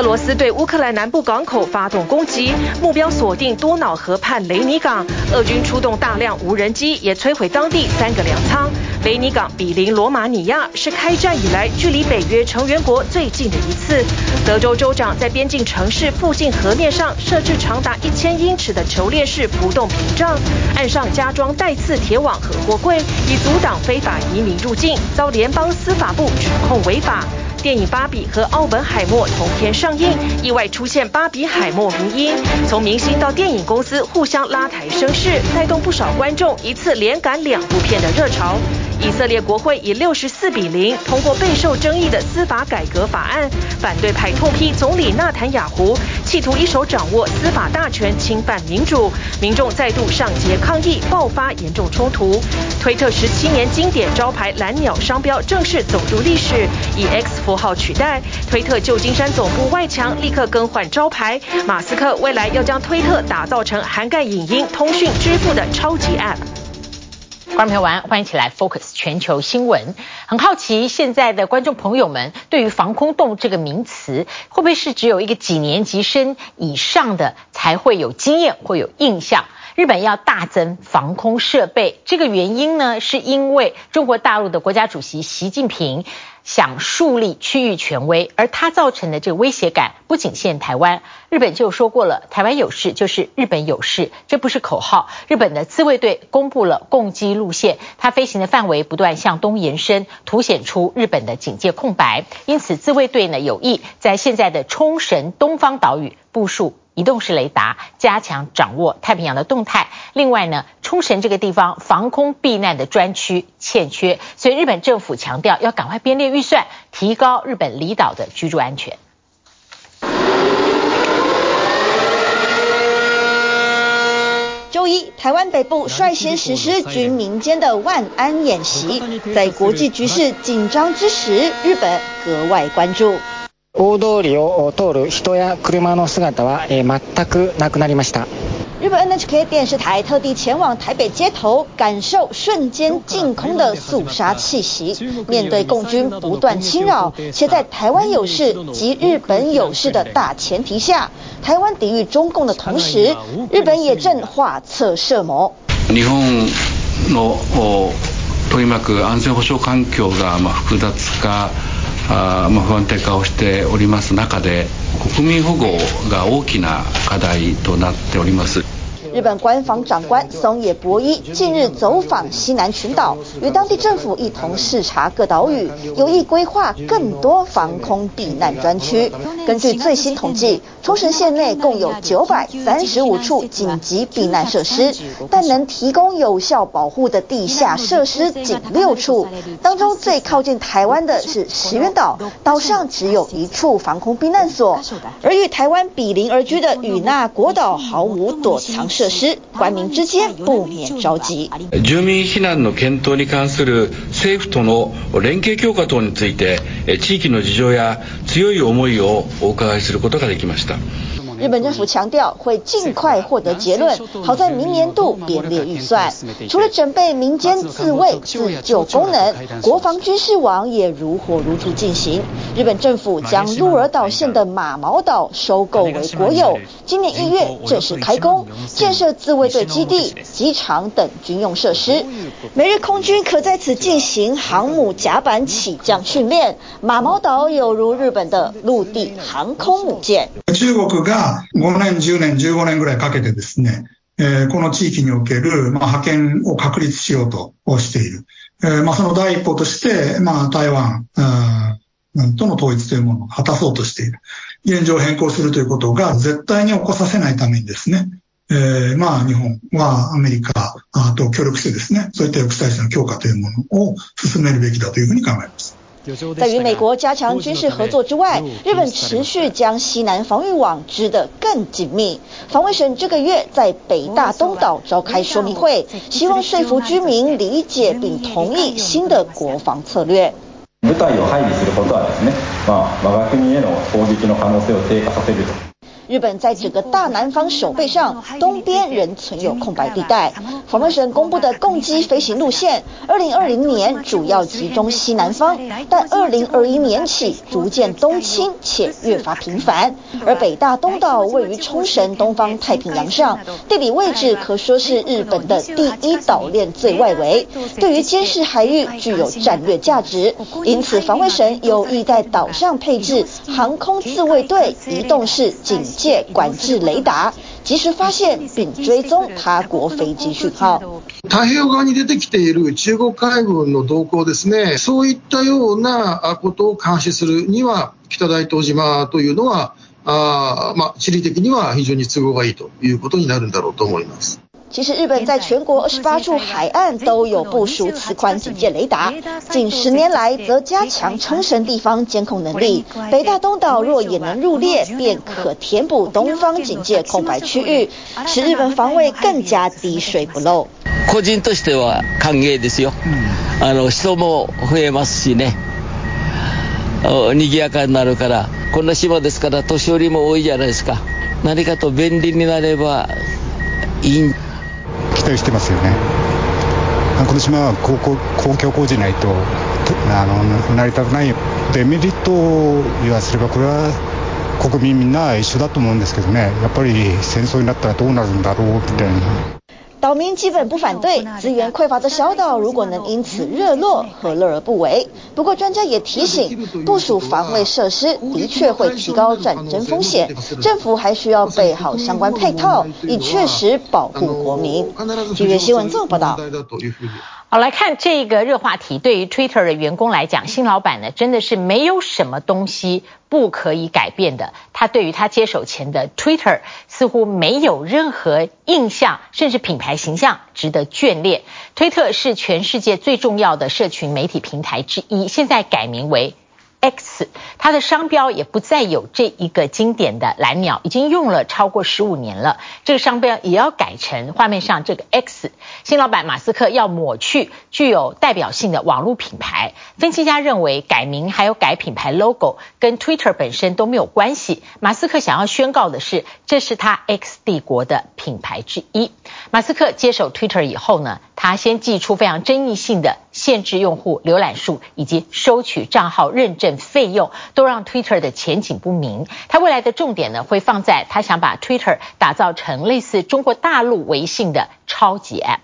俄罗斯对乌克兰南部港口发动攻击，目标锁定多瑙河畔雷尼港。俄军出动大量无人机，也摧毁当地三个粮仓。雷尼港比邻罗马尼亚，是开战以来距离北约成员国最近的一次。德州州长在边境城市附近河面上设置长达一千英尺的球链式浮动屏障，岸上加装带刺铁网和货柜，以阻挡非法移民入境，遭联邦司法部指控违法。电影《芭比》和《奥本海默》同天上映，意外出现芭比海默迷因，从明星到电影公司互相拉抬声势，带动不少观众一次连赶两部片的热潮。以色列国会以六十四比零通过备受争议的司法改革法案，反对派痛批总理纳坦雅胡企图一手掌握司法大权，侵犯民主。民众再度上街抗议，爆发严重冲突。推特十七年经典招牌蓝鸟商标正式走入历史，以 X 符号取代。推特旧金山总部外墙立刻更换招牌。马斯克未来要将推特打造成涵盖影音、通讯、支付的超级 App。观众朋友们，欢迎起来 Focus 全球新闻。很好奇，现在的观众朋友们对于防空洞这个名词，会不会是只有一个几年级生以上的才会有经验、会有印象？日本要大增防空设备，这个原因呢，是因为中国大陆的国家主席习近平。想树立区域权威，而他造成的这个威胁感不仅限台湾。日本就说过了，台湾有事就是日本有事，这不是口号。日本的自卫队公布了攻击路线，它飞行的范围不断向东延伸，凸显出日本的警戒空白。因此，自卫队呢有意在现在的冲绳东方岛屿部署。移动式雷达，加强掌握太平洋的动态。另外呢，冲绳这个地方防空避难的专区欠缺，所以日本政府强调要赶快编列预算，提高日本离岛的居住安全。周一，台湾北部率先实施军民间的万安演习，在国际局势紧张之时，日本格外关注。大通りを通る人や车の姿は全くなくなりました。日本 NHK 电视台特地前往台北街头，感受瞬间净空的肃杀气息。面对共军不断侵扰，且在台湾有事及日本有事的大前提下，台湾抵御中共的同时，日本也正画策设谋。日本の取り巻く安全保障环境が复杂化。 あ、まあ，不安定化をしております中で、国民保護が大きな課題となっております。日本官房长官松野博一近日走访西南群岛，与当地政府一同视察各岛屿，有意规划更多防空避难专区。根据最新统计，冲绳县内共有九百三十五处紧急避难设施，但能提供有效保护的地下设施仅六处。当中最靠近台湾的是石垣岛，岛上只有一处防空避难所，而与台湾比邻而居的与那国岛毫无躲藏设施，官民之间不免着急。住民避難の検討に関する政府との連携強化等について，地域の事情や強い思いをお伺いすることができました。日本政府强调会尽快获得结论，好在明年度编列预算。除了准备民间自卫自救功能，国防军事网也如火如荼进行。日本政府将鹿儿岛县的马毛岛收购为国有，今年一月正式开工，建设自卫队基地、机场等军用设施。美日空军可在此进行航母甲板起降训练。马毛岛有如日本的陆地航空母舰。中国が5年、10年、15年ぐらいかけてですね、えー、この地域における、まあ、覇权を确立しようとしている。えー、まあ、その第一歩として、まあ、台湾、との统一というものを果たそうとしている。现状を変更するということが绝対に起こさせないためにですね、えー、まあ、日本はアメリカと协力してですね、そういった抑止态势の强化というものを进めるべきだというふうに考えます。在与美国加强军事合作之外，日本持续将西南防御网织得更紧密。防卫省这个月在北大东岛召开说明会，希望说服居民理解并同意新的国防策略。部队を配备することはですね、まあ、我が国への攻击の可能性を低下させる。 日本在整个大南方手背上，东边仍存有空白地带。防卫省公布的共机飞行路线，二零二零年主要集中西南方，但二零二一年起逐渐东侵且越发频繁。而北大东岛位于冲绳东方太平洋上，地理位置可说是日本的第一岛链最外围，对于监视海域具有战略价值。因此，防卫省有意在岛上配置航空自卫队移动式警界管制雷达，及时发现并追踪他国飞机讯号。太平洋側に出てきている中国海軍の動向ですね。そういったようなことを監視するには、北大東島というのは、あまあ，地理的には非常に都合がいいということになるんだろうと思います。其实日本在全国二十八处海岸都有部署此款警戒雷达，近十年来则加强冲绳地方监控能力。北大东岛若也能入列，便可填补东方警戒空白区域，使日本防卫更加滴水不漏。个人としては歓迎ですよ。あの人も増えますしね。賑やかになるから、こんな岛ですから年寄りも多いじゃないですか。何かと便利になればいい。 してますよね。この島は公共公共工事ないとあの成り立たないデメリットを言わせればこれは国民みんな一緒だと思うんですけどね。やっぱり戦争になったらどうなるんだろうみたいな。岛民基本不反对，资源匮乏的小岛如果能因此热络，何乐而不为？不过专家也提醒，部署防卫设施的确会提高战争风险，政府还需要备好相关配套，以确实保护国民。今日新闻综合报道。好，来看这个热话题，对于 Twitter 的员工来讲，新老板呢真的是没有什么东西不可以改变的。他对于他接手前的 Twitter 似乎没有任何印象，甚至品牌形象值得眷恋。推特是全世界最重要的社群媒体平台之一，现在改名为 X，它的商标也不再有这一个经典的蓝鸟，已经用了超过十五年了。这个商标也要改成画面上这个 X。新老板马斯克要抹去具有代表性的网络品牌。分析家认为，改名还有改品牌 logo 跟 Twitter 本身都没有关系。马斯克想要宣告的是，这是他 X 帝国的品牌之一。马斯克接手 Twitter 以后呢，他先祭出非常争议性的限制用户浏览数以及收取账号认证费用，都让 Twitter 的前景不明。他未来的重点呢，会放在他想把 Twitter 打造成类似中国大陆微信的超级 App。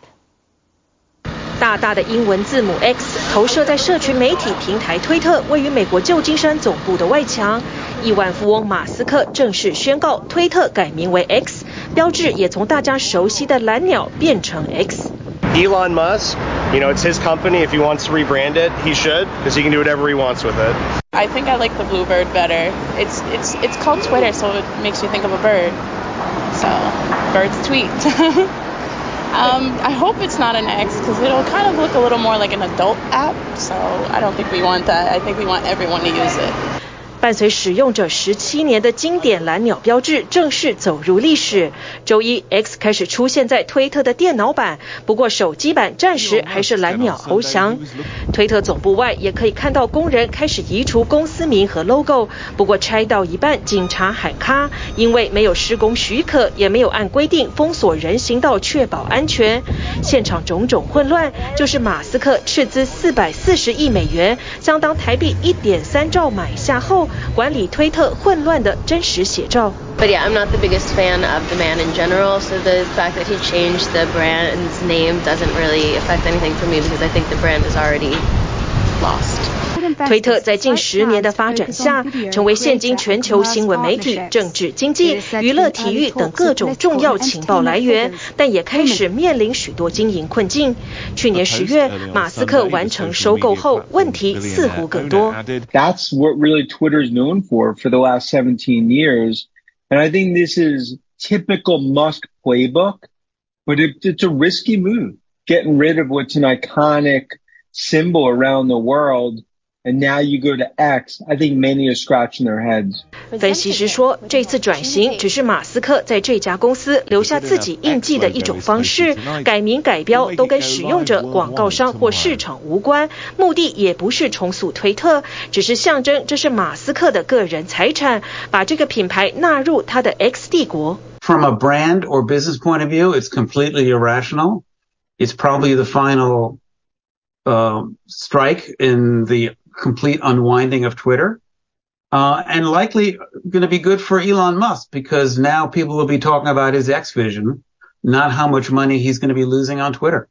大大的英文字母 X 投射在社群媒体平台推特位于美国旧金山总部的外墙。亿万富翁马斯克正式宣告推特改名为 X，标志也从大家熟悉的蓝鸟变成 X。Elon Musk, you know, it's his company. If he wants to rebrand it, he should, because he can do whatever he wants with it. I think I like the blue bird better. It's it's it's called Twitter, so it makes you think of a bird. So, birds tweet. um, I hope it's not an X, because it'll kind of look a little more like an adult app. So I don't think we want that. I think we want everyone to use it. 伴随使用者十七年的经典蓝鸟标志正式走入历史。周一，X 开始出现在推特的电脑版，不过手机版暂时还是蓝鸟翱翔。推特总部外也可以看到工人开始移除公司名和 logo，不过拆到一半，警察喊卡，因为没有施工许可，也没有按规定封锁人行道确保安全。现场种种混乱，就是马斯克斥资四百四十亿美元，相当台币一点三兆买下后。管理推特混乱的真实写照。But yeah, I'm not the biggest fan of the man in general, so the fact that he changed the brand's name doesn't really affect anything for me because I think the brand is already lost. 推特在近十年的发展下，成为现今全球新闻媒体、政治、经济、娱乐、体育等各种重要情报来源，但也开始面临许多经营困境。去年十月，马斯克完成收购后，问题似乎更多。That's what really Twitter is known for for the last 17 years, and I think this is typical Musk playbook, but it's a risky move, getting rid of what's an iconic symbol around the world. and now you go to X, I think many are scratching their heads. 分析师说，这次转型只是马斯克在这家公司留下自己印记的一种方式，改名改标都跟使用者、广告商或市场无关，目的也不是重组推特，只是象征这是马斯克的个人财产，把这个品牌纳入他的 X 帝国。From a brand or business point of view, it's completely irrational. It's probably the final, uh, strike in the complete unwinding of Twitter, uh, and likely going to be good for Elon Musk because now people will be talking about his X vision, not how much money he's going to be losing on Twitter.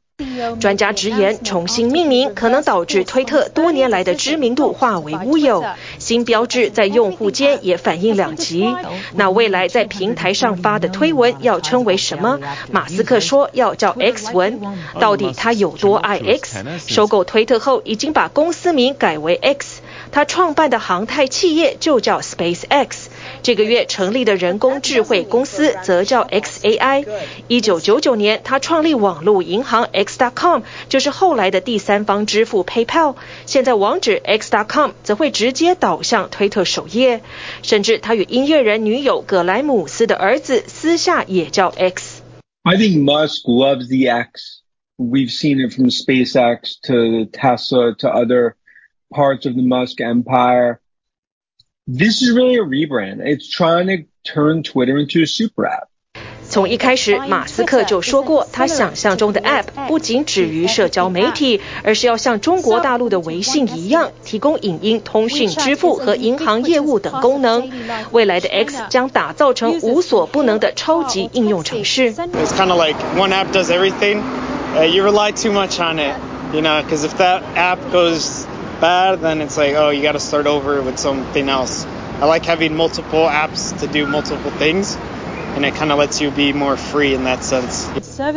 专家直言，重新命名可能导致推特多年来的知名度化为乌有。新标志在用户间也反应两极。那未来在平台上发的推文要称为什么？马斯克说要叫 X 文。到底他有多爱 X？收购推特后，已经把公司名改为 X。他创办的航太企业就叫 SpaceX。这个月成立的人工智慧公司则叫 XAI。一九九九年，他创立网络银行 X.com，就是后来的第三方支付 PayPal。现在网址 X.com 则会直接导向推特首页。甚至他与音乐人女友葛莱姆斯的儿子私下也叫 X。I think Musk loves the X. We've seen it from SpaceX to Tesla to other parts of the Musk empire. This is really a rebrand. It's trying to turn Twitter into a super app. 从一开始，马斯克就说过，他想象中的 App 不仅止于社交媒体，而是要像中国大陆的微信一样，提供影音、通讯、支付和银行业务等功能。未来的 X 将打造成无所不能的超级应用程式。It's kind of like one app does everything. You rely too much on it, you know, because if that app goes bad, then it's like, oh, you got to start over with something else. I like having multiple apps to do multiple things.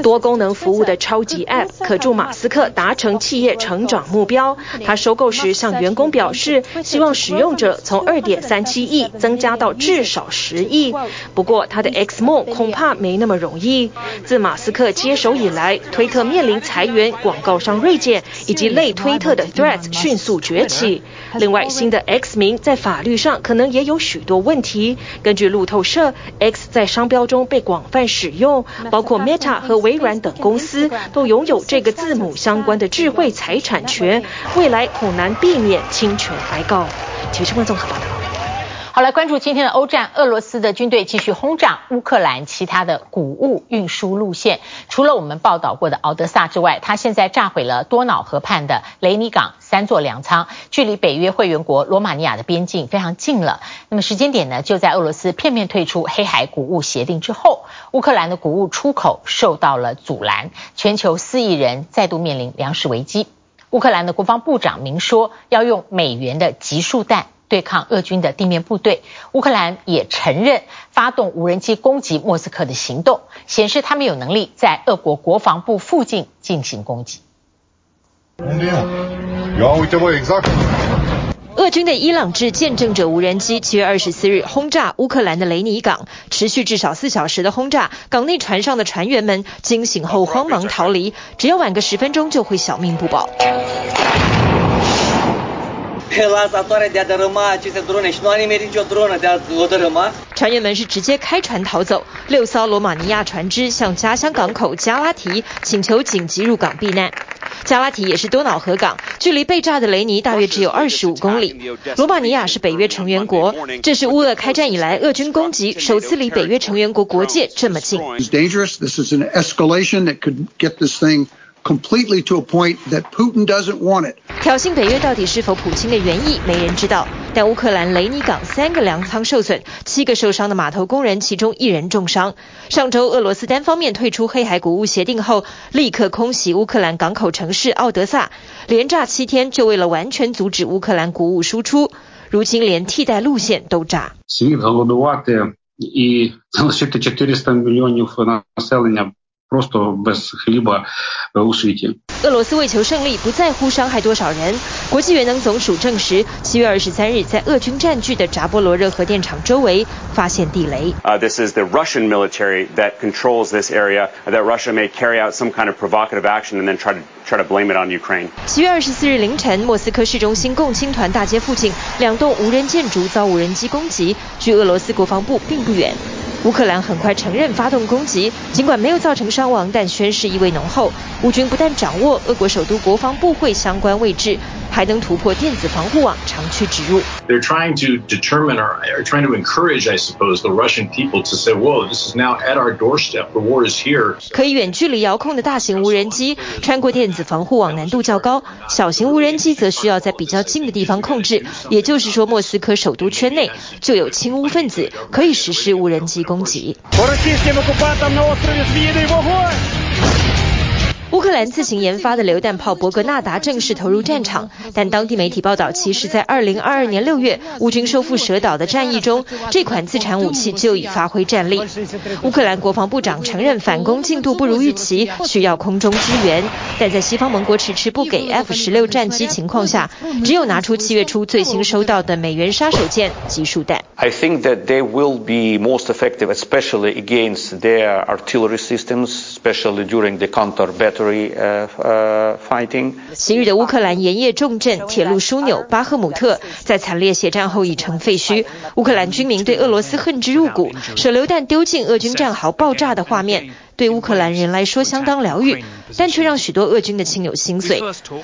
多功能服务的超级 App 可助马斯克达成企业成长目标。他收购时向员工表示，希望使用者从2.37亿增加到至少10亿。不过，他的 X 梦恐怕没那么容易。自马斯克接手以来，推特面临裁员、广告商锐减以及类推特的 Threats 迅速崛起。另外，新的 X 名在法律上可能也有许多问题。根据路透社，X 在商标中被广泛使用，包括 Meta 和微软等公司都拥有这个字母相关的智慧财产权，未来恐难避免侵权挨告。体育新闻综合报道。好，来关注今天的欧战，俄罗斯的军队继续轰炸乌克兰其他的谷物运输路线。除了我们报道过的敖德萨之外，他现在炸毁了多瑙河畔的雷尼港三座粮仓，距离北约会员国罗马尼亚的边境非常近了。那么时间点呢，就在俄罗斯片面退出黑海谷物协定之后，乌克兰的谷物出口受到了阻拦，全球四亿人再度面临粮食危机。乌克兰的国防部长明说，要用美元的集束弹。对抗俄军的地面部队，乌克兰也承认发动无人机攻击莫斯科的行动，显示他们有能力在俄国国防部附近进行攻击。俄军的伊朗制见证者无人机七月二十四日轰炸乌克兰的雷尼港，持续至少四小时的轰炸，港内船上的船员们惊醒后慌忙逃离，只要晚个十分钟就会小命不保。船员们是直接开船逃走，六艘罗马尼亚船只向家乡港口加拉提请求紧急入港避难。加拉提也是多瑙河港，距离被炸的雷尼大约只有二十五公里。罗马尼亚是北约成员国，这是乌俄开战以来俄军攻击首次离北约成员国国界这么近。Completely to a point that Putin doesn't want it. 挑衅北约到底是否普京的原意，没人知道。但乌克兰雷尼港三个粮仓受损，七个受伤的码头工人，其中一人重伤。上周俄罗斯单方面退出黑海谷物协定后，立刻空袭乌克兰港口城市奥德萨，连炸七天，就为了完全阻止乌克兰谷物输出。如今连替代路线都炸。俄罗斯为求胜利，不在乎伤害多少人。国际原能总署证实，七月二十三日在俄军占据的扎波罗热核电厂周围发现地雷。Uh, this is the Russian military that controls this area. That Russia may carry out some kind of provocative action and then try to try to blame it on Ukraine. 七月二十四日凌晨，莫斯科市中心共青团大街附近两栋无人建筑遭无人机攻击，距俄罗斯国防部并不远。乌克兰很快承认发动攻击，尽管没有造成伤亡，但宣誓意味浓厚。乌军不但掌握俄国首都国防部会相关位置，还能突破电子防护网，长驱直入。They're trying to determine or are trying to encourage, I suppose, the Russian people to say, "Whoa, this is now at our doorstep. The war is here." 可以远距离遥控的大型无人机，穿过电子防护网难度较高；小型无人机则需要在比较近的地方控制。也就是说，莫斯科首都圈内就有亲乌分子可以实施无人机攻击。乌克兰自行研发的榴弹炮伯格纳达正式投入战场，但当地媒体报道，其实在二零二二年六月乌军收复蛇岛的战役中，这款自产武器就已发挥战力。乌克兰国防部长承认反攻进度不如预期，需要空中支援，但在西方盟国迟迟不给 F 十六战机情况下，只有拿出七月初最新收到的美元杀手锏集束弹。I think that they will be most effective, especially against their artillery systems, especially during the counter battle. Three 呃呃 fighting 昔日的乌克兰盐业重镇、铁路枢纽巴赫姆特，在惨烈血战后已成废墟。乌克兰军民对俄罗斯恨之入骨，手榴弹丢进俄军战壕爆炸的画面，对乌克兰人来说相当疗愈，但却让许多俄军的亲友心碎。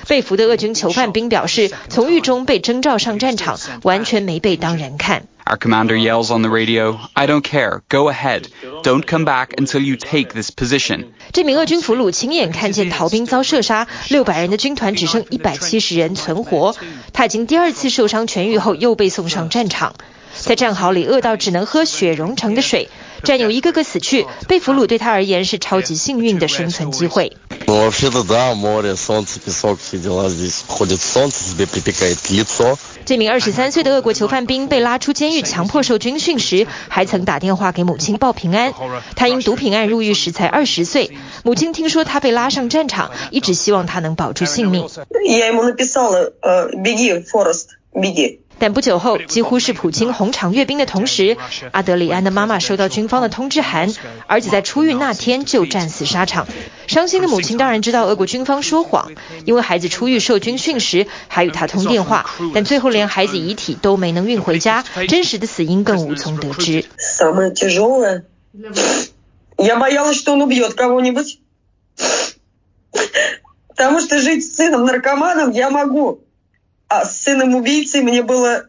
被俘的俄军囚犯兵表示，从狱中被征召上战场，完全没被当人看。Our commander yells on the radio, I don't care, go ahead, don't come back until you take this position. 这名俄军俘虏亲眼看见逃兵遭射杀，六百人的军团只剩一百七十人存活。他已经第二次受伤痊愈后又被送上战场， 在战壕里饿到只能喝血融成的水。战友一个个死去，被俘虏对他而言是超级幸运的生存机会。这名二十三岁的俄国囚犯兵被拉出监狱，强迫受军训时，还曾打电话给母亲报平安。他因毒品案入狱时才二十岁，母亲听说他被拉上战场，一直希望他能保住性命。但不久后，几乎是普京红场阅兵的同时，阿德里安的妈妈收到军方的通知函，儿子在出狱那天就战死沙场。伤心的母亲当然知道俄国军方说谎，因为孩子出狱受军训时还与他通电话，但最后连孩子遗体都没能运回家，真实的死因更无从得知。А с сыном убийцы мне было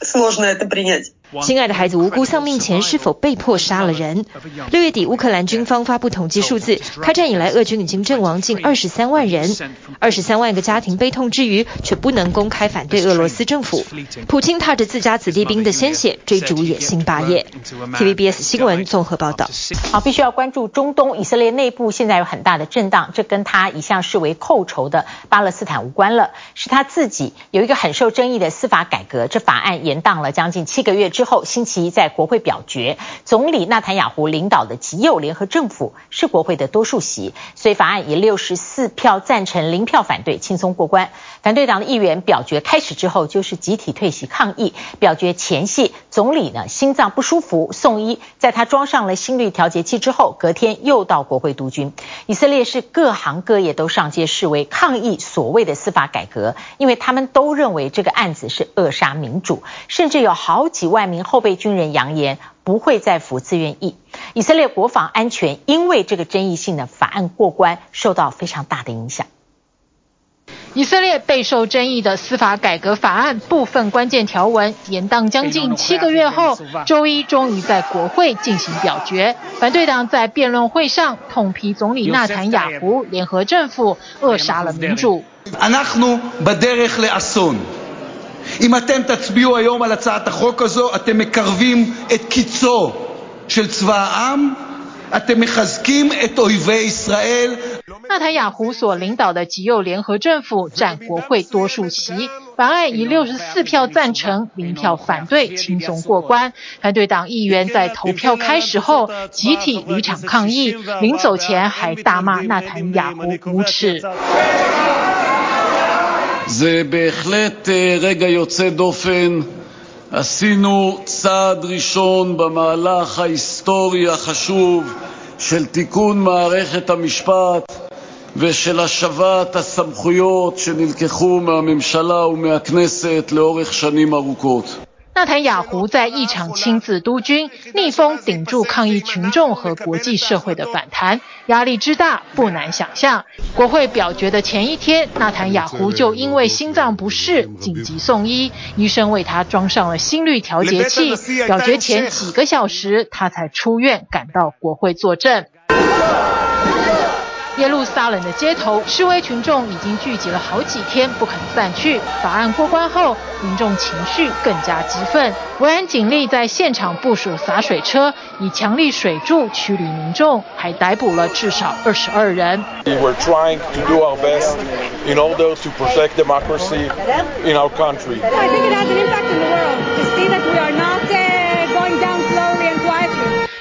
сложно это принять. 亲爱的孩子无辜丧命前是否被迫杀了人？六月底，乌克兰军方发布统计数字，开战以来，俄军已经阵亡近二十三万人，二十三万个家庭悲痛之余，却不能公开反对俄罗斯政府。普京踏着自家子弟兵的鲜血追逐野心霸业。TVBS 新闻综合报道。好，必须要关注中东，以色列内部现在有很大的震荡，这跟他一向视为寇仇的巴勒斯坦无关了，是他自己有一个很受争议的司法改革，这法案延宕了将近七个月。之后，星期一在国会表决，总理纳坦雅胡领导的极右联合政府是国会的多数席，所以法案以六十四票赞成、零票反对轻松过关。反对党的议员表决开始之后就是集体退席抗议。表决前夕，总理呢心脏不舒服送医，在他装上了心率调节器之后，隔天又到国会督军。以色列是各行各业都上街示威抗议所谓的司法改革，因为他们都认为这个案子是扼杀民主，甚至有好几万名后备军人扬言不会再服自愿役。以色列国防安全因为这个争议性的法案过关，受到非常大的影响。以色列备受争议的司法改革法案部分关键条文延宕将近七个月后，周一终于在国会进行表决。反对党在辩论会上痛批总理纳坦雅胡联合政府扼杀了民主。纳坦雅胡所领导的极右联合政府占国会多数席，法案以六十四票赞成、零票反对，轻松过关。反对党议员在投票开始后集体离场抗议，临走前还大骂纳坦雅胡无耻。זה בהחלט אה, רגע יוצא דופן: עשינו צעד ראשון במהלך ההיסטורי החשוב של תיקון מערכת המשפט ושל השבת הסמכויות שנלקחו מהממשלה ומהכנסת לאורך שנים ארוכות. 纳坦雅胡在议场亲自督军，逆风顶住抗议群众和国际社会的反弹，压力之大不难想象。国会表决的前一天，纳坦雅胡就因为心脏不适紧急送医，医生为他装上了心率调节器。表决前几个小时，他才出院赶到国会作证。耶路撒冷的街头，示威群众已经聚集了好几天，不肯散去。法案过关后，民众情绪更加激愤。维安警力在现场部署洒水车，以强力水柱驱离民众，还逮捕了至少二十二人。We were trying to do our best in order to protect democracy in our country. I think it has an impact in the world to see that we are not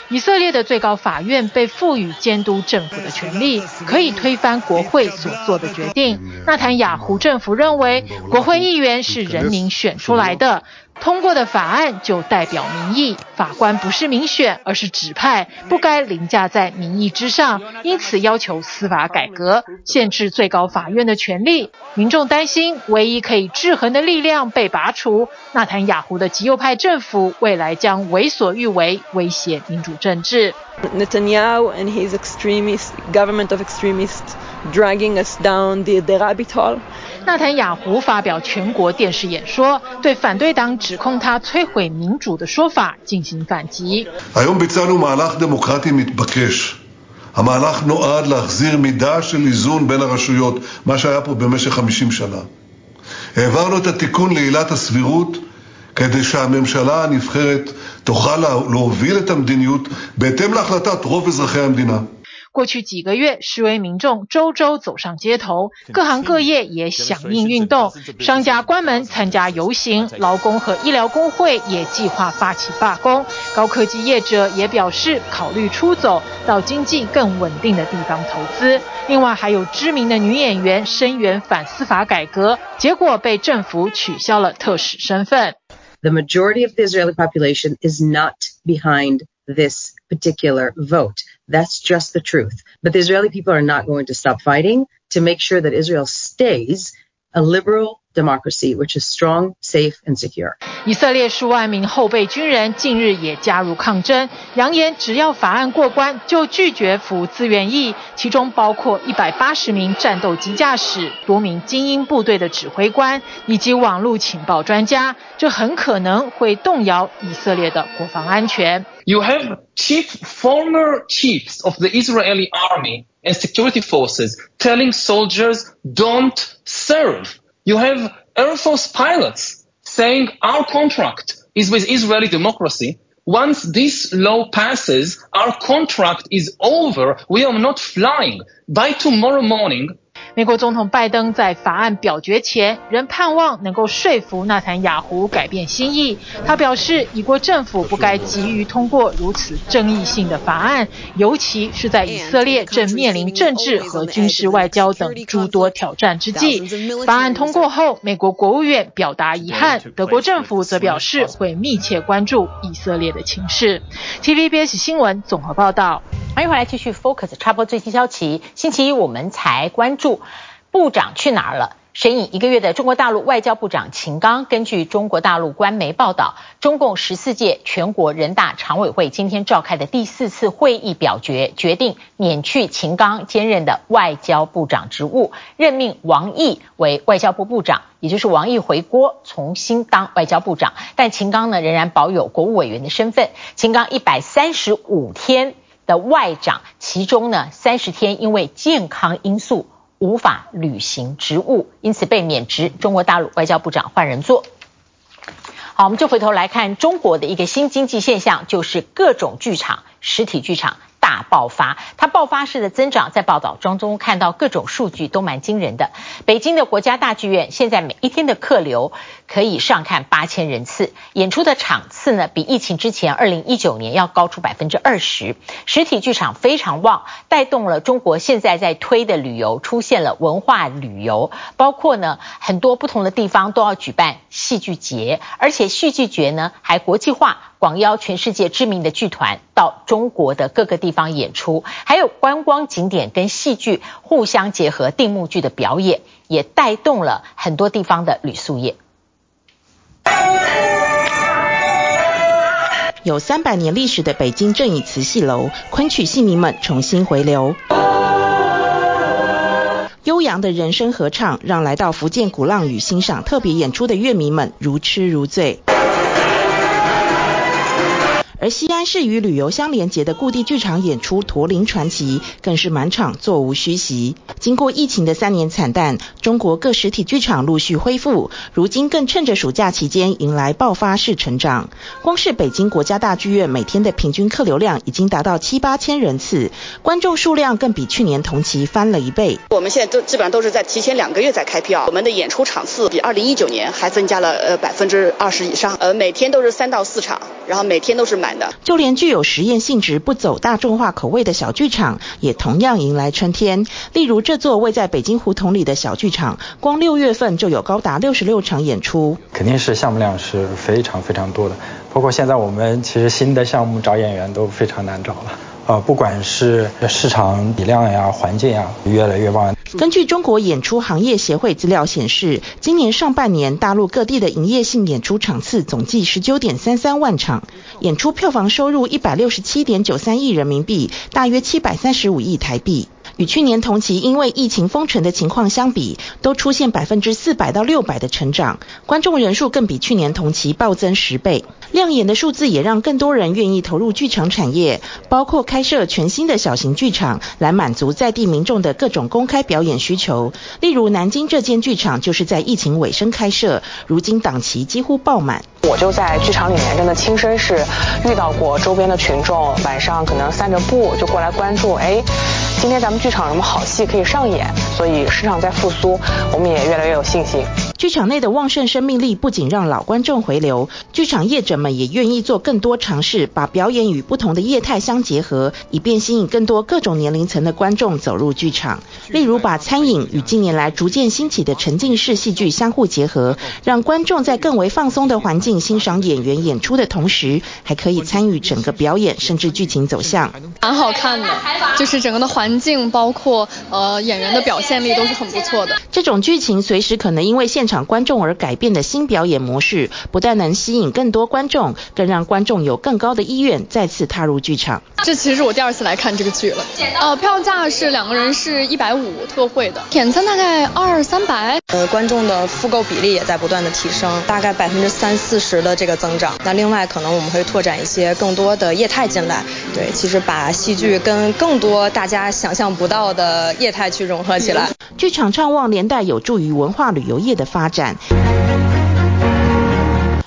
以色列的最高法院被赋予监督政府的权利，可以推翻国会所做的决定。纳坦雅胡政府认为，国会议员是人民选出来的。通过的法案就代表民意，法官不是民选，而是指派，不该凌驾在民意之上，因此要求司法改革，限制最高法院的权力。民众担心，唯一可以制衡的力量被拔除，纳坦雅胡的极右派政府未来将为所欲为，威胁民主政治。Netanyahu and his extremist government of extremists dragging us down the, the rabbit hole. 纳坦雅胡发表全国电视演说，对反对党指控他摧毁民主的说法进行反击。היום ביצענו מהלך דמוקרטי מתבקש. המהלך נועד להחזיר מידה של איזון בין הרשויות, מה שהיה פה במשך 50 שנה. העברנו את התיקון לעילת הסבירות כדי שהממשלה הנבחרת תוכל להוביל את המדיניות בהתאם להחלטת רוב אזרחי המדינה. 过去几个月，示威民众周周走上街头，各行各业也响应运动，商家关门参加游行，劳工和医疗工会也计划发起罢工，高科技业者也表示考虑出走到经济更稳定的地方投资。另外，还有知名的女演员声援反司法改革，结果被政府取消了特使身份。The majority of the Israeli population is not behind this particular vote. That's just the truth. But the Israeli people are not going to stop fighting to make sure that Israel stays a liberal democracy, which is strong, safe, and secure. 以色列数万名后备军人近日也加入抗争，扬言只要法案过关，就拒绝服自愿役，其中包括一百八十名战斗机驾驶、多名精英部队的指挥官以及网络情报专家，这很可能会动摇以色列的国防安全。You have chief former chiefs of the Israeli army and security forces telling soldiers don't serve. You have Air Force pilots saying our contract is with Israeli democracy. Once this law passes, our contract is over. We are not flying. By tomorrow morning, 美国总统拜登在法案表决前，仍盼望能够说服纳坦雅胡改变心意。他表示，以国政府不该急于通过如此争议性的法案，尤其是在以色列正面临政治和军事外交等诸多挑战之际。法案通过后，美国国务院表达遗憾，德国政府则表示会密切关注以色列的情势。TVBS 新闻综合报道。欢迎回来，继续 Focus 插播最新消息。星期一我们才关注部长去哪儿了？神隐一个月的中国大陆外交部长秦刚，根据中国大陆官媒报道，中共十四届全国人大常委会今天召开的第四次会议表决，决定免去秦刚兼任的外交部长职务，任命王毅为外交部部长，也就是王毅回国重新当外交部长，但秦刚呢仍然保有国务委员的身份。秦刚一百三十五天的外长，其中呢三十天因为健康因素无法履行职务，因此被免职。中国大陆外交部长换人做。好，我们就回头来看中国的一个新经济现象，就是各种剧场、实体剧场大爆发。它爆发式的增长，在报道当中看到各种数据都蛮惊人的。北京的国家大剧院现在每一天的客流可以上看八千人次，演出的场次呢比疫情之前二零一九年要高出百分之二十，实体剧场非常旺，带动了中国现在在推的旅游出现了文化旅游，包括呢很多不同的地方都要举办戏剧节，而且戏剧节呢还国际化。广邀全世界知名的剧团到中国的各个地方演出，还有观光景点跟戏剧互相结合，定目剧的表演也带动了很多地方的旅宿业。有三百年历史的北京正义慈戏楼，昆曲戏迷们重新回流。悠扬的人声合唱，让来到福建鼓浪屿欣赏特别演出的乐迷们如痴如醉。而西安市与旅游相连结的故地剧场演出《驼铃传奇》更是满场座无虚席。经过疫情的三年惨淡，中国各实体剧场陆续恢复，如今更趁着暑假期间迎来爆发式成长。光是北京国家大剧院每天的平均客流量已经达到七八千人次，观众数量更比去年同期翻了一倍。我们现在都基本上都是在提前两个月在开票，我们的演出场次比二零一九年还增加了呃百分之二十以上，呃每天都是三到四场，然后每天都是满。就连具有实验性质、不走大众化口味的小剧场，也同样迎来春天。例如这座位在北京胡同里的小剧场，光六月份就有高达六十六场演出。肯定是项目量是非常非常多的，包括现在我们其实新的项目找演员都非常难找了。呃，不管是市场体量呀、环境呀，越来越旺。根据中国演出行业协会资料显示，今年上半年大陆各地的营业性演出场次总计十九点三三万场，演出票房收入一百六十七点九三亿人民币，大约七百三十五亿台币。与去年同期因为疫情封城的情况相比，都出现百分之四百到六百的成长，观众人数更比去年同期暴增十倍。亮眼的数字也让更多人愿意投入剧场产业，包括开设全新的小型剧场，来满足在地民众的各种公开表演需求。例如南京这间剧场就是在疫情尾声开设，如今档期几乎爆满。我就在剧场里面，真的亲身是遇到过周边的群众，晚上可能散着步就过来关注，哎，今天咱们剧场有什么好戏可以上演？所以市场在复苏，我们也越来越有信心。剧场内的旺盛生命力不仅让老观众回流，剧场业者们也愿意做更多尝试，把表演与不同的业态相结合，以便吸引更多各种年龄层的观众走入剧场。例如，把餐饮与近年来逐渐兴起的沉浸式戏剧相互结合，让观众在更为放松的环境欣赏演员演出的同时，还可以参与整个表演，甚至剧情走向。蛮好看的，就是整个的环境，包括呃演员的表现力都是很不错的。这种剧情随时可能因为现场观众而改变的新表演模式，不但能吸引更多观众，更让观众有更高的意愿再次踏入剧场。这其实是我第二次来看这个剧了。呃，票价是两个人是一百五特惠的，点餐大概二三百。呃，观众的复购比例也在不断的提升，大概百分之三四十的这个增长。那另外可能我们会拓展一些更多的业态进来。对，其实把戏剧跟更多大家想象不到的业态去融合起来。剧场畅旺连带有助于文化旅游业的发展。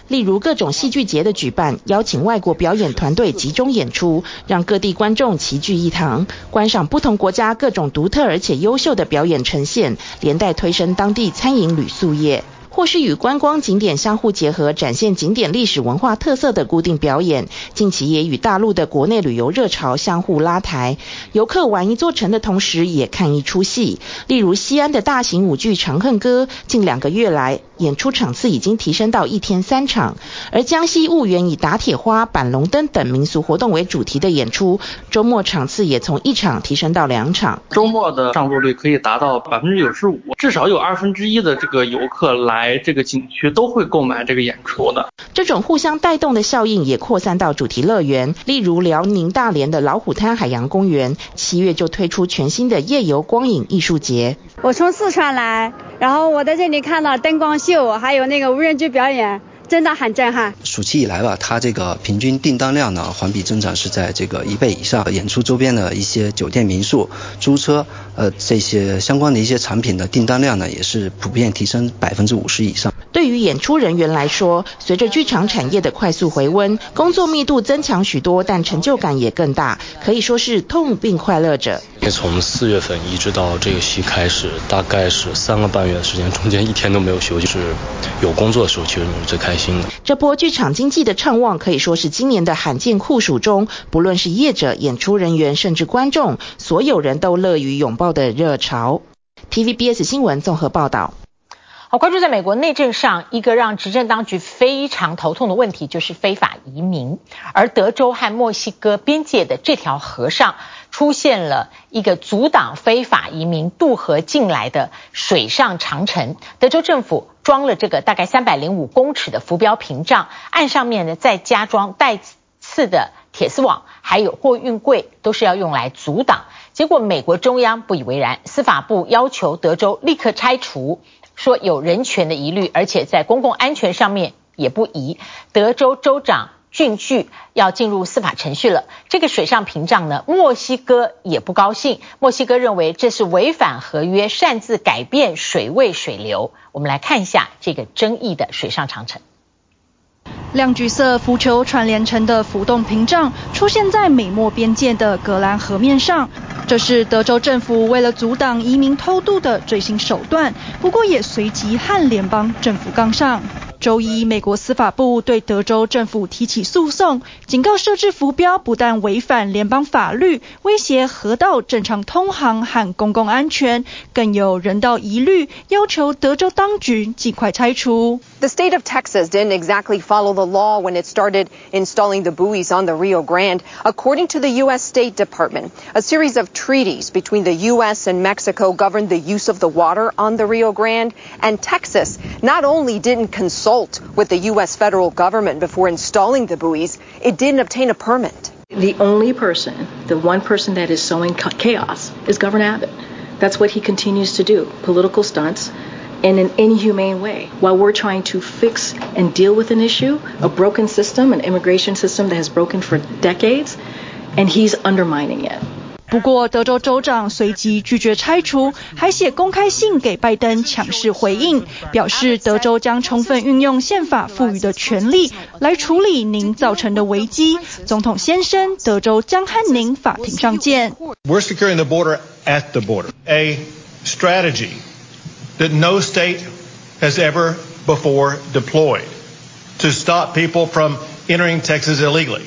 例如各种戏剧节的举办，邀请外国表演团队集中演出，让各地观众齐聚一堂，观赏不同国家各种独特而且优秀的表演呈现，连带推升当地餐饮旅宿业。或是与观光景点相互结合，展现景点历史文化特色的固定表演，近期也与大陆的国内旅游热潮相互拉抬。游客玩一座城的同时，也看一出戏。例如西安的大型舞剧《长恨歌》，近两个月来演出场次已经提升到一天三场。而江西婺源以打铁花、板龙灯等民俗活动为主题的演出，周末场次也从一场提升到两场。周末的上座率可以达到百分之九十五，至少有二分之一的这个游客来。这个景区都会购买这个演出的，这种互相带动的效应也扩散到主题乐园，例如辽宁大连的老虎滩海洋公园，七月就推出全新的夜游光影艺术节。我从四川来，然后我在这里看到灯光秀，还有那个无人机表演。真的很震撼。暑期以来吧，它这个平均订单量呢，环比增长是在这个一倍以上。演出周边的一些酒店、民宿、租车，呃，这些相关的一些产品的订单量呢，也是普遍提升百分之五十以上。对于演出人员来说，随着剧场产业的快速回温，工作密度增强许多，但成就感也更大，可以说是痛并快乐着。从四月份一直到这个戏开始，大概是三个半月的时间，中间一天都没有休息，就是有工作的时候，其实你是最开心的。这波剧场经济的畅旺，可以说是今年的罕见酷暑中，不论是业者、演出人员，甚至观众，所有人都乐于拥抱的热潮。TVBS 新闻综合报道。好，关注在美国内政上，一个让执政当局非常头痛的问题，就是非法移民。而德州和墨西哥边界的这条河上，出现了一个阻挡非法移民渡河进来的水上长城。德州政府装了这个大概三百零五公尺的浮标屏障，岸上面呢再加装带刺的铁丝网，还有货运柜，都是要用来阻挡。结果美国中央不以为然，司法部要求德州立刻拆除。说有人权的疑虑，而且在公共安全上面也不宜。德州州长郡巨要进入司法程序了。这个水上屏障呢，墨西哥也不高兴。墨西哥认为这是违反合约，擅自改变水位水流。我们来看一下这个争议的水上长城。亮橘色浮球串联成的浮动屏障出现在美墨边界的格兰河面上。这是德州政府为了阻挡移民偷渡的最新手段，不过也随即和联邦政府杠上。周一，美国司法部对德州政府提起诉讼，警告设置浮标不但违反联邦法律，威胁河道正常通航和公共安全，更有人道疑虑，要求德州当局尽快拆除。The state of Texas didn't exactly follow the law when it started installing the buoys on the Rio Grande. According to the U.S. State Department, a series of treaties between the U.S. and Mexico governed the use of the water on the Rio Grande, and Texas not only didn't consult with the U.S. federal government before installing the buoys, it didn't obtain a permit. The only person, the one person that is sowing chaos is Governor Abbott. That's what he continues to do, political stunts in an inhumane way. While we're trying to fix and deal with an issue, a broken system, an immigration system that has broken for decades, and he's undermining it. 不过，德州州长随即拒绝拆除，还写公开信给拜登强势回应，表示德州将充分运用宪法赋予的权利来处理您造成的危机。总统先生，德州将和您法庭上见。We're securing the border at the border, a strategy That no state has ever before deployed to stop people from entering Texas illegally.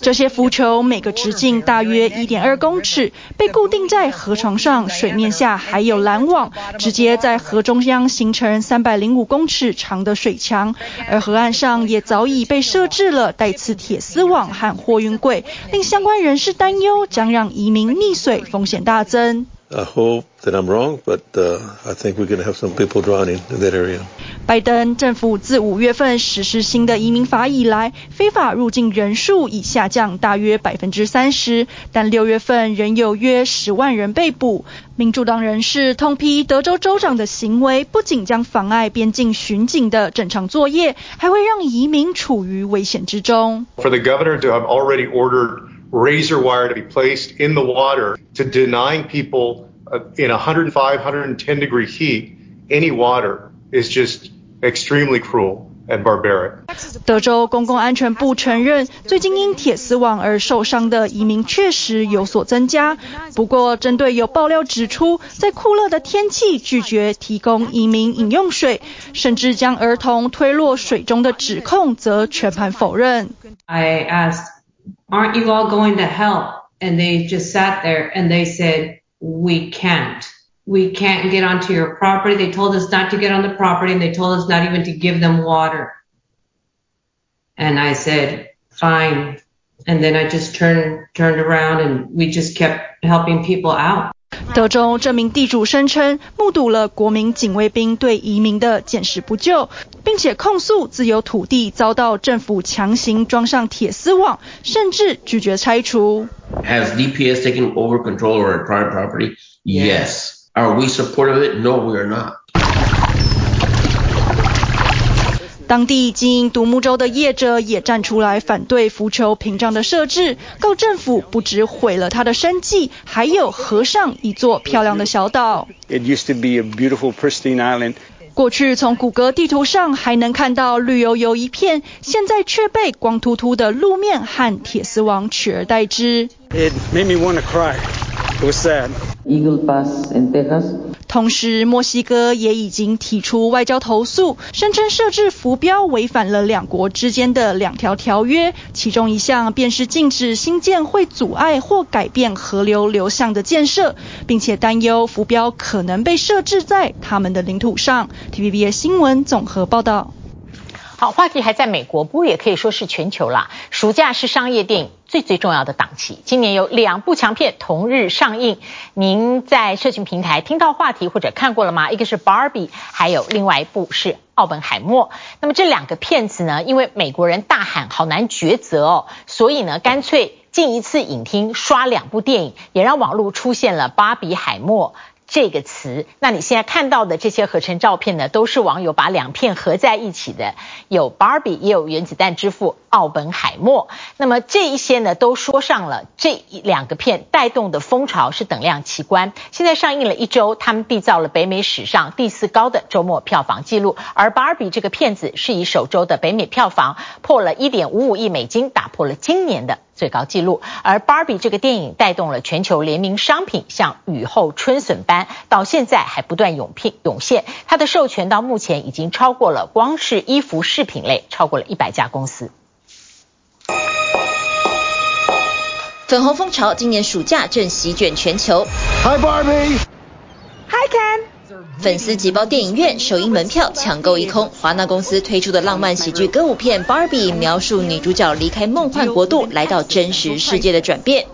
这些浮球每个直径大约一点二公尺，被固定在河床上，水面下还有拦网，直接在河中央形成三百零五公尺长的水墙。而河岸上也早已被设置了带刺铁丝网和货运柜，令相关人士担忧将让移民溺水风险大增。I hope that I'm wrong, but I think we're going to have some people drowning in that area. 拜登政府自五月份实施新的移民法以来，非法入境人数已下降大约百分之三十，但六月份仍有约十万人被捕。民主党人士痛批德州州长的行为，不仅将妨碍边境巡警的正常作业，还会让移民处于危险之中。For the governor to have already ordered razor wire to be placed in the water to denying people in 105, 110 degree heat any water is just extremely cruel and barbaric. 德州公共安全部承认，最近因铁丝网而受伤的移民确实有所增加。不过，针对有爆料指出，在酷热的天气拒绝提供移民饮用水，甚至将儿童推落水中的指控，则全盘否认。I asked, aren't you all going to help? And they just sat there and they said, we can't. We can't get onto your property. They told us not to get on the property and they told us not even to give them water. And I said, fine. And then I just turned, turned around and we just kept helping people out. 德州这名地主声称，目睹了国民警卫兵对移民的见死不救，并且控诉自有土地遭到政府强行装上铁丝网，甚至拒绝拆除。Has DPS taken over control of our private property? Yes. Are we supportive of it? No, we are not. 当地经营独木舟的业者也站出来反对浮球屏障的设置，告政府不止毁了他的生计，还有河上一座漂亮的小岛。It used to be a beautiful, pristine island. 过去从谷歌地图上还能看到绿油油一片，现在却被光秃秃的路面和铁丝网取而代之。It made me want to cry. It was sad. Eagle Pass in Texas. 同时，墨西哥也已经提出外交投诉，声称设置浮标违反了两国之间的两条条约，其中一项便是禁止新建会阻碍或改变河流流向的建设，并且担忧浮标可能被设置在他们的领土上。TVB 新闻综合报道。好，话题还在美国，不过也可以说是全球啦。暑假是商业电影最最重要的档期，今年有两部强片同日上映。您在社群平台听到话题或者看过了吗？一个是 Barbie，还有另外一部是奥本海默。那么这两个片子呢，因为美国人大喊好难抉择哦，所以呢，干脆进一次影厅刷两部电影，也让网络出现了芭比海默。这个词，那你现在看到的这些合成照片呢，都是网友把两片合在一起的，有 Barbie，也有原子弹之父奥本海默。那么这一些呢，都说上了这一两个片带动的风潮是等量奇观。现在上映了一周，他们缔造了北美史上第四高的周末票房纪录。而 Barbie 这个片子是以首周的北美票房破了一点五五亿美金，打破了今年的。最高纪录，而 Barbie 这个电影带动了全球联名商品，像雨后春笋般，到现在还不断涌聘涌现。它的授权到目前已经超过了光是衣服饰品类，超过了一百家公司。粉红风潮今年暑假正席卷全球。Hi Barbie。Hi Ken。粉丝挤爆电影院，首映门票抢购一空。华纳公司推出的浪漫喜剧歌舞片《Barbie》，描述女主角离开梦幻国度，来到真实世界的转变。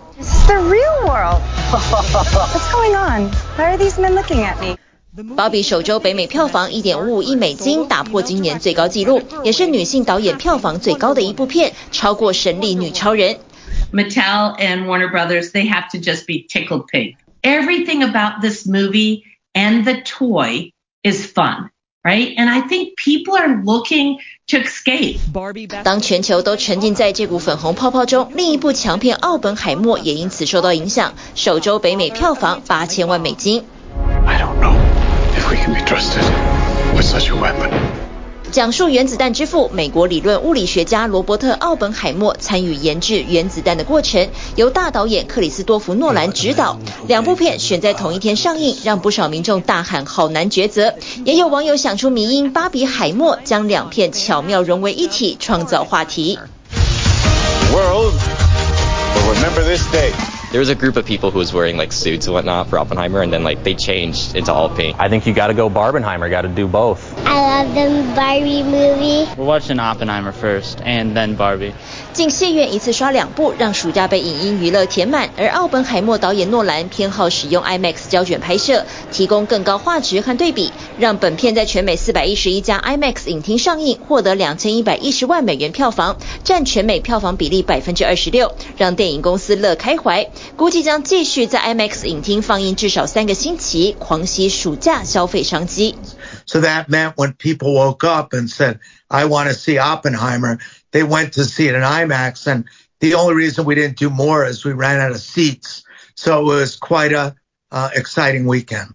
芭比首周北美票房一点五五亿美金，打破今年最高纪录，也是女性导演票房最高的一部片，超过《神力女超人》。Mattel and Warner Brothers, they have to just be tickled pink. Everything about this movie. And the toy is fun, right? And I think people are looking to escape. 当全球都沉浸在这股粉红泡泡中，另一部强片《奥本海默》也因此受到影响，首周北美票房八千万美金。I don't know if we can be trusted with such a weapon. 讲述原子弹之父、美国理论物理学家罗伯特·奥本海默参与研制原子弹的过程，由大导演克里斯多夫·诺兰执导。两部片选在同一天上映，让不少民众大喊好难抉择。也有网友想出迷因“巴比海默”，将两片巧妙融为一体，创造话题。World will remember this day. There was a group of people who was wearing like suits and whatnot for Oppenheimer, and then like they changed into all pink. I think you got to go Barbenheimer. Got to do both. I love the Barbie movie. We're watching Oppenheimer first, and then Barbie. 进戏院一次刷两部，让暑假被影音娱乐填满。而奥本海默导演诺兰偏好使用 IMAX 胶卷拍摄，提供更高画质和对比，让本片在全美四百一十一家 IMAX 影厅上映，获得两千一百一十万美元票房，占全美票房比例百分之二十六，让电影公司乐开怀。估计将继续在 IMAX 影厅放映至少三个星期，狂吸暑假消费商机。So that meant when people woke up and said, I want to see Oppenheimer, they went to see it in IMAX. And the only reason we didn't do more is we ran out of seats. So it was quite a uh, exciting weekend.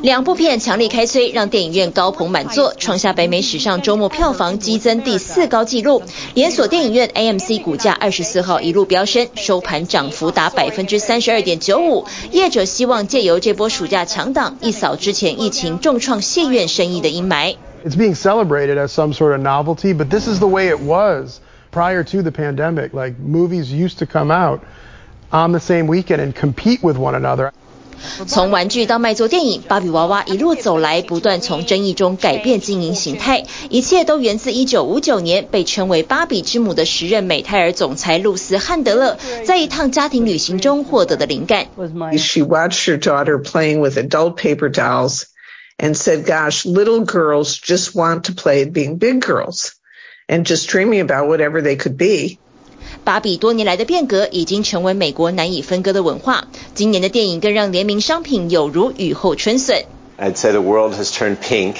两部片强力开催，让电影院高朋满座，创下北美史上周末票房激增第四高纪录。连锁电影院 AMC 股价二十四号一路飙升，收盘涨幅达百分之三十二点九五。业者希望借由这波暑假强档，一扫之前疫情重创戏院生意的阴霾。It's being celebrated as some sort of novelty, but this is the way it was prior to the pandemic. Like movies used to come out on the same weekend and compete with one another. 从玩具到卖座电影，芭比娃娃一路走来，不断从争议中改变经营形态，一切都源自1959年被称为“芭比之母”的时任美泰尔总裁露丝·汉德勒在一趟家庭旅行中获得的灵感。She watched her daughter playing with adult paper dolls and said, "Gosh, little girls just want to play being big girls and just dreaming about whatever they could be." 芭比多年来的变革已经成为美国难以分割的文化。今年的电影更让联名商品有如雨后春笋。I'd say the world has turned pink.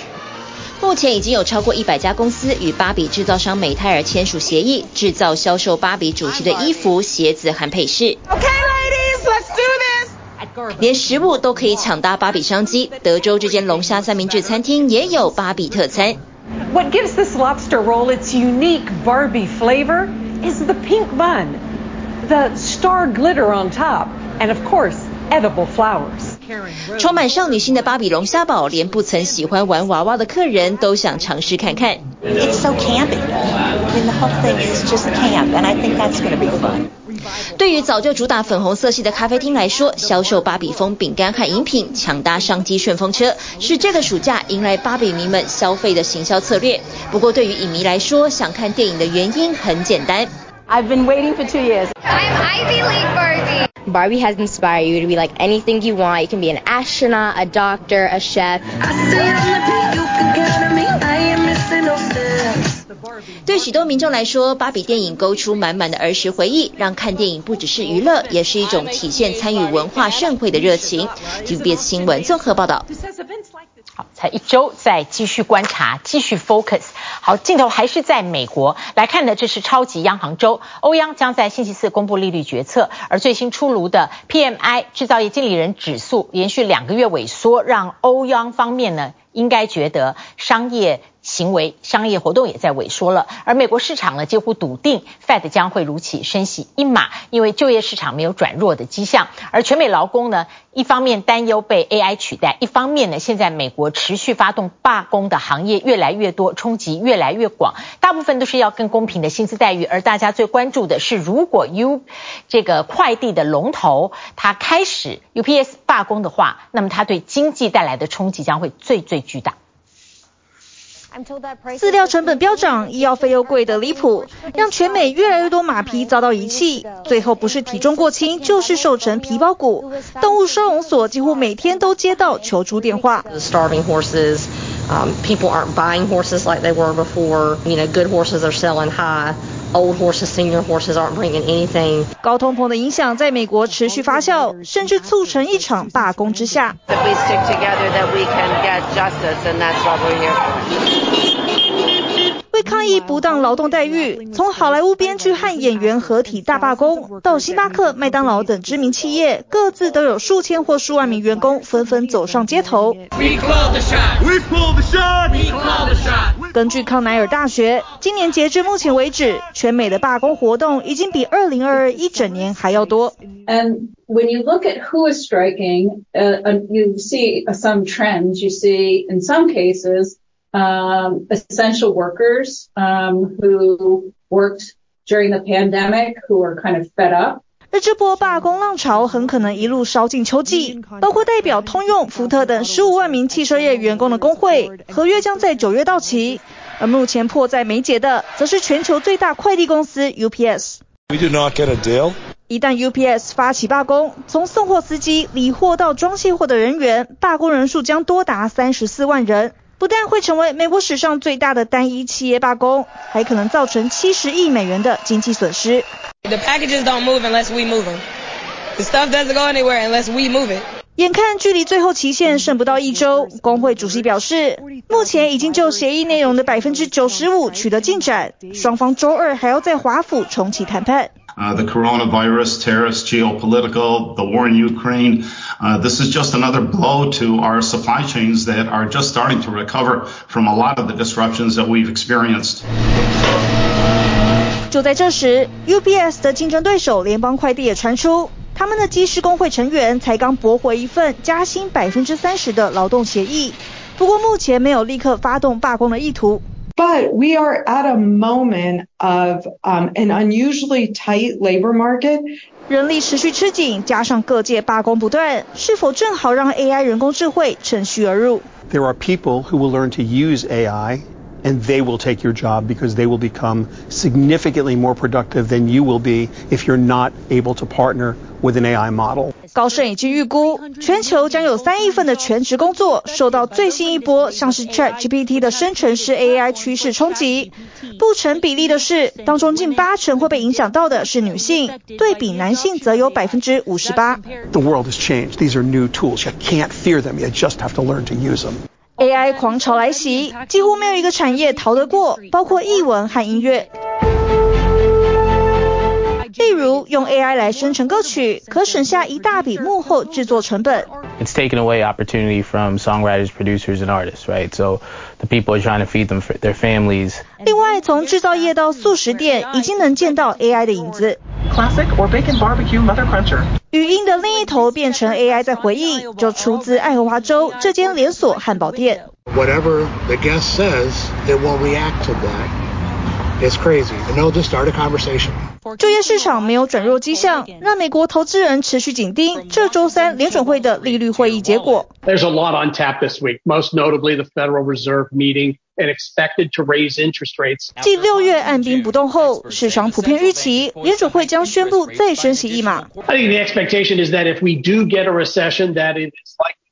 目前已经有超过一百家公司与芭比制造商美泰尔签署协议，制造销售芭比主题的衣服、鞋子和配饰。Okay, 连食物都可以抢搭芭比商机。德州这间龙虾三明治餐厅也有芭比特餐。What gives this lobster roll its unique Barbie flavor is the pink bun, the star glitter on top, and of course, edible flowers. 充满少女心的芭比龙虾堡，连不曾喜欢玩娃娃的客人都想尝试看看。It's so campy. I mean, the whole thing is just camp, and I think that's going to be fun. 对于早就主打粉红色系的咖啡厅来说，销售芭比风饼干和饮品，抢搭商机顺风车，是这个暑假迎来芭比迷们消费的行销策略。不过，对于影迷来说，想看电影的原因很简单。I've been waiting for two years. I'm Ivy League Barbie. Barbie has inspired you to be like anything you want. You can be an astronaut, a doctor, a chef. 对许多民众来说，芭比电影勾出满满的儿时回忆，让看电影不只是娱乐，也是一种体现参与文化盛会的热情。TVBS 新闻综合报道。好，才一周，再继续观察，继续 focus。好，镜头还是在美国来看的，这是超级央行周，欧央将在星期四公布利率决策，而最新出炉的 PMI 制造业经理人指数连续两个月萎缩，让欧央方面呢应该觉得商业。行为商业活动也在萎缩了，而美国市场呢几乎笃定，Fed 将会如期升息一码，因为就业市场没有转弱的迹象。而全美劳工呢，一方面担忧被 AI 取代，一方面呢，现在美国持续发动罢工的行业越来越多，冲击越来越广，大部分都是要更公平的薪资待遇。而大家最关注的是，如果 U 这个快递的龙头它开始 UPS 罢工的话，那么它对经济带来的冲击将会最最巨大。饲料成本飙涨，医药费又贵得离谱，让全美越来越多马匹遭到遗弃，最后不是体重过轻，就是瘦成皮包骨。动物收容所几乎每天都接到求助电话。Starving horses, um, people aren't buying horses like they were before. You know, good horses are selling high. Old horses, senior horses aren't bringing anything. 高通膨的影响在美国持续发酵，甚至促成一场罢工之下。If we stick together, that we can get justice, and that's what we're here for. 为抗议不当劳动待遇，从好莱坞编剧和演员合体大罢工，到星巴克、麦当劳等知名企业，各自都有数千或数万名员工纷纷走上街头。根据康奈尔大学，今年截至目前为止，全美的罢工活动已经比2022一整年还要多。And when you look at who is striking, uh, you see some trends. You see in some cases. Um, essential workers um, who worked during the pandemic who are kind of fed up. 而这波罢工浪潮很可能一路烧进秋季，包括代表通用、福特等十五万名汽车业员工的工会，合约将在九月到期。而目前迫在眉睫的，则是全球最大快递公司 UPS。We did not get a deal. 一旦 UPS 发起罢工，从送货司机、理货到装卸货的人员，罢工人数将多达三十四万人。不但会成为美国史上最大的单一企业罢工，还可能造成七十亿美元的经济损失。The packages don't move unless we move them. The stuff doesn't go anywhere unless we move it. 眼看距离最后期限剩不到一周，工会主席表示，目前已经就协议内容的百分之九十五取得进展，双方周二还要在华府重启谈判。Uh, the coronavirus, terrorist, geopolitical, the war in Ukraine. Uh, this is just another blow to our supply chains that are just starting to recover from a lot of the disruptions that we've experienced. 就在这时，UPS 的竞争对手联邦快递也传出，他们的机师工会成员才刚驳回一份加薪百分之三十的劳动协议，不过目前没有立刻发动罢工的意图。 But we are at a moment of um, an unusually tight labor market. 人力持续吃紧，加上各界罢工不断，是否正好让 AI 人工智慧趁虚而入？There are people who will learn to use AI, and they will take your job because they will become significantly more productive than you will be if you're not able to partner with an AI model. 高盛已经预估，全球将有三亿份的全职工作受到最新一波像是 ChatGPT 的生成式 AI 趋势冲击。不成比例的是，当中近八成会被影响到的是女性，对比男性则有百分之五十八。The world has changed. These are new tools. You can't fear them. You just have to learn to use them. AI 狂潮来袭，几乎没有一个产业逃得过，包括译文和音乐。例如，用 AI 来生成歌曲，可省下一大笔幕后制作成本。It's taken away opportunity from songwriters, producers, and artists, right? So the people are trying to feed them for their families. 另外，从制造业到素食店，已经能见到 AI 的影子。Classic or bacon barbecue mother cruncher. 语音的另一头变成 AI 在回应，就出自爱荷华州这间连锁汉堡店。Whatever the guest says, it will react to that. It's crazy, and they'll just start a conversation. 就业市场没有转弱迹象，让美国投资人持续紧盯这周三联准会的利率会议结果。There's a lot on tap this week, most notably the Federal Reserve meeting and expected to raise interest rates. 继六月按兵不动后，市场普遍预期联准会将宣布再升息一码。I think the expectation is that if we do get a recession, that it is likely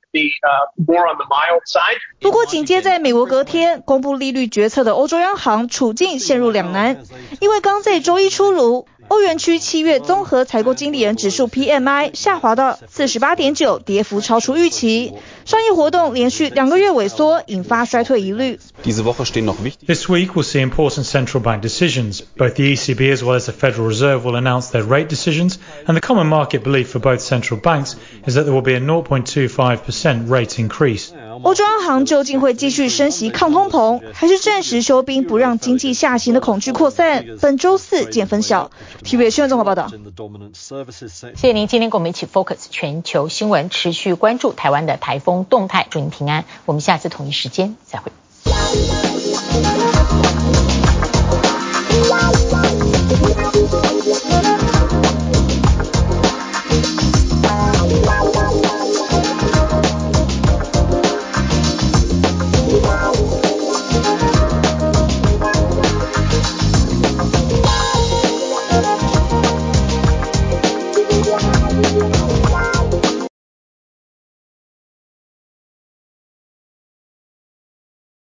不过，紧接在美国隔天公布利率决策的欧洲央行处境陷入两难，因为刚在周一出炉，欧元区七月综合采购经理人指数 PMI 下滑到四十八点九，跌幅超出预期。商业活动连续两个月萎缩，引发衰退疑虑。This week we'll see important central bank decisions. Both the ECB as well as the Federal Reserve will announce their rate decisions, and the common market belief for both central banks is that there will be a 0.25% rate increase. 欧洲央行究竟会继续升息抗通膨，还是暂时休兵不让经济下行的恐惧扩散？本周四见分晓。TVB 新闻综合报道。谢谢您今天跟我们一起 focus 全球新闻，持续关注台湾的台动态祝您平安。我们下次同一时间再会。